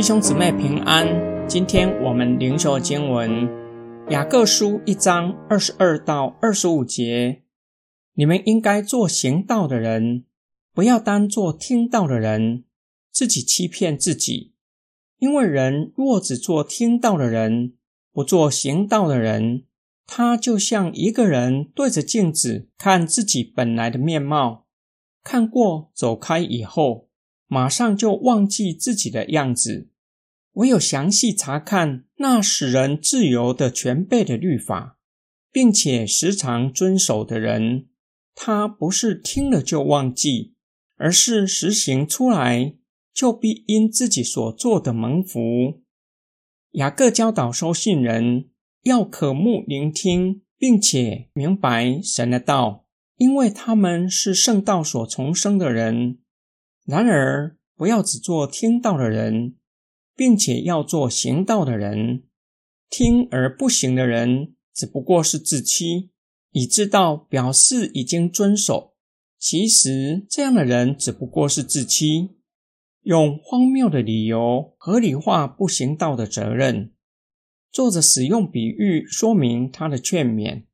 弟兄姊妹平安。今天我们灵修经文雅各书一章二十二到二十五节。你们应该做行道的人，不要当做听道的人，自己欺骗自己。因为人若只做听道的人，不做行道的人，他就像一个人对着镜子看自己本来的面貌，看过走开以后。马上就忘记自己的样子。唯有详细查看那使人自由的全备的律法，并且时常遵守的人，他不是听了就忘记，而是实行出来，就必因自己所做的蒙福。雅各教导收信人要渴慕聆听，并且明白神的道，因为他们是圣道所重生的人。然而，不要只做听到的人，并且要做行道的人。听而不行的人，只不过是自欺，以知道表示已经遵守。其实，这样的人只不过是自欺，用荒谬的理由合理化不行道的责任。作者使用比喻说明他的劝勉，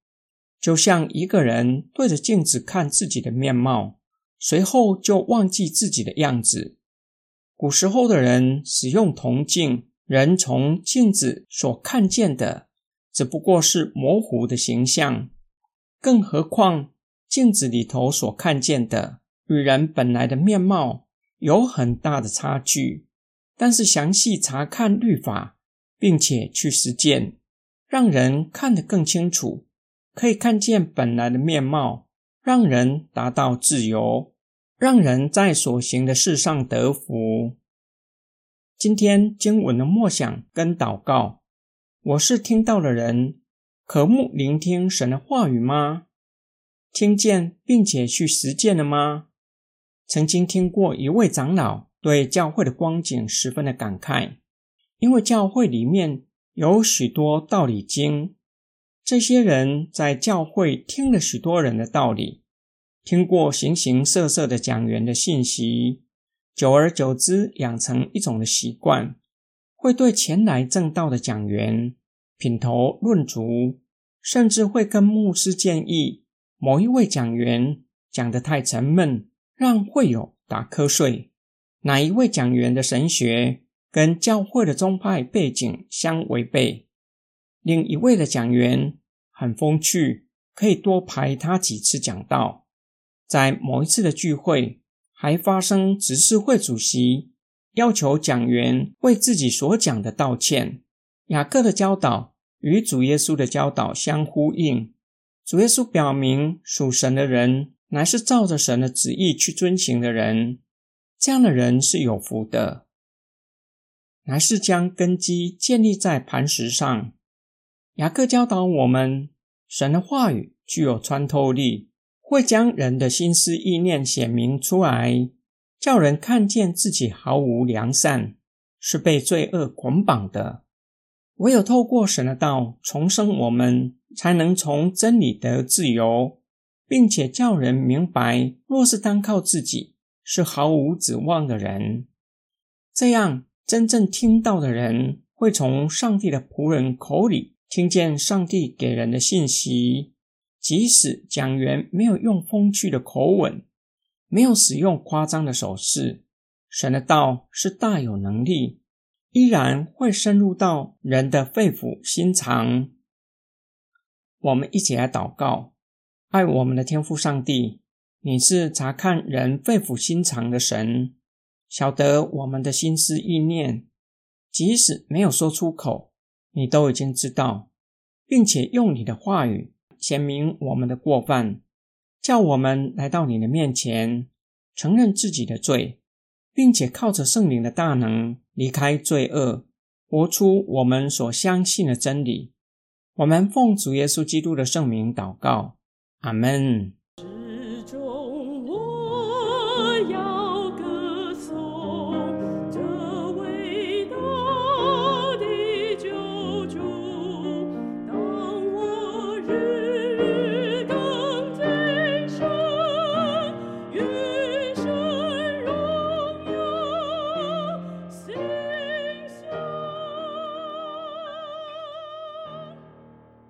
就像一个人对着镜子看自己的面貌。随后就忘记自己的样子。古时候的人使用铜镜，人从镜子所看见的只不过是模糊的形象，更何况镜子里头所看见的与人本来的面貌有很大的差距。但是详细查看律法，并且去实践，让人看得更清楚，可以看见本来的面貌。让人达到自由，让人在所行的事上得福。今天经文的默想跟祷告，我是听到的人，渴慕聆听神的话语吗？听见并且去实践了吗？曾经听过一位长老对教会的光景十分的感慨，因为教会里面有许多道理经。这些人在教会听了许多人的道理，听过形形色色的讲员的信息，久而久之养成一种的习惯，会对前来正道的讲员品头论足，甚至会跟牧师建议某一位讲员讲得太沉闷，让会友打瞌睡；哪一位讲员的神学跟教会的宗派背景相违背。另一位的讲员很风趣，可以多排他几次讲道。在某一次的聚会，还发生执事会主席要求讲员为自己所讲的道歉。雅各的教导与主耶稣的教导相呼应。主耶稣表明，属神的人乃是照着神的旨意去遵行的人，这样的人是有福的，乃是将根基建立在磐石上。雅各教导我们，神的话语具有穿透力，会将人的心思意念显明出来，叫人看见自己毫无良善，是被罪恶捆绑的。唯有透过神的道重生我们，才能从真理得自由，并且叫人明白，若是单靠自己，是毫无指望的人。这样，真正听到的人，会从上帝的仆人口里。听见上帝给人的信息，即使讲员没有用风趣的口吻，没有使用夸张的手势，神的道是大有能力，依然会深入到人的肺腑心肠。我们一起来祷告：爱我们的天父上帝，你是查看人肺腑心肠的神，晓得我们的心思意念，即使没有说出口。你都已经知道，并且用你的话语显明我们的过犯，叫我们来到你的面前，承认自己的罪，并且靠着圣灵的大能离开罪恶，活出我们所相信的真理。我们奉主耶稣基督的圣名祷告，阿门。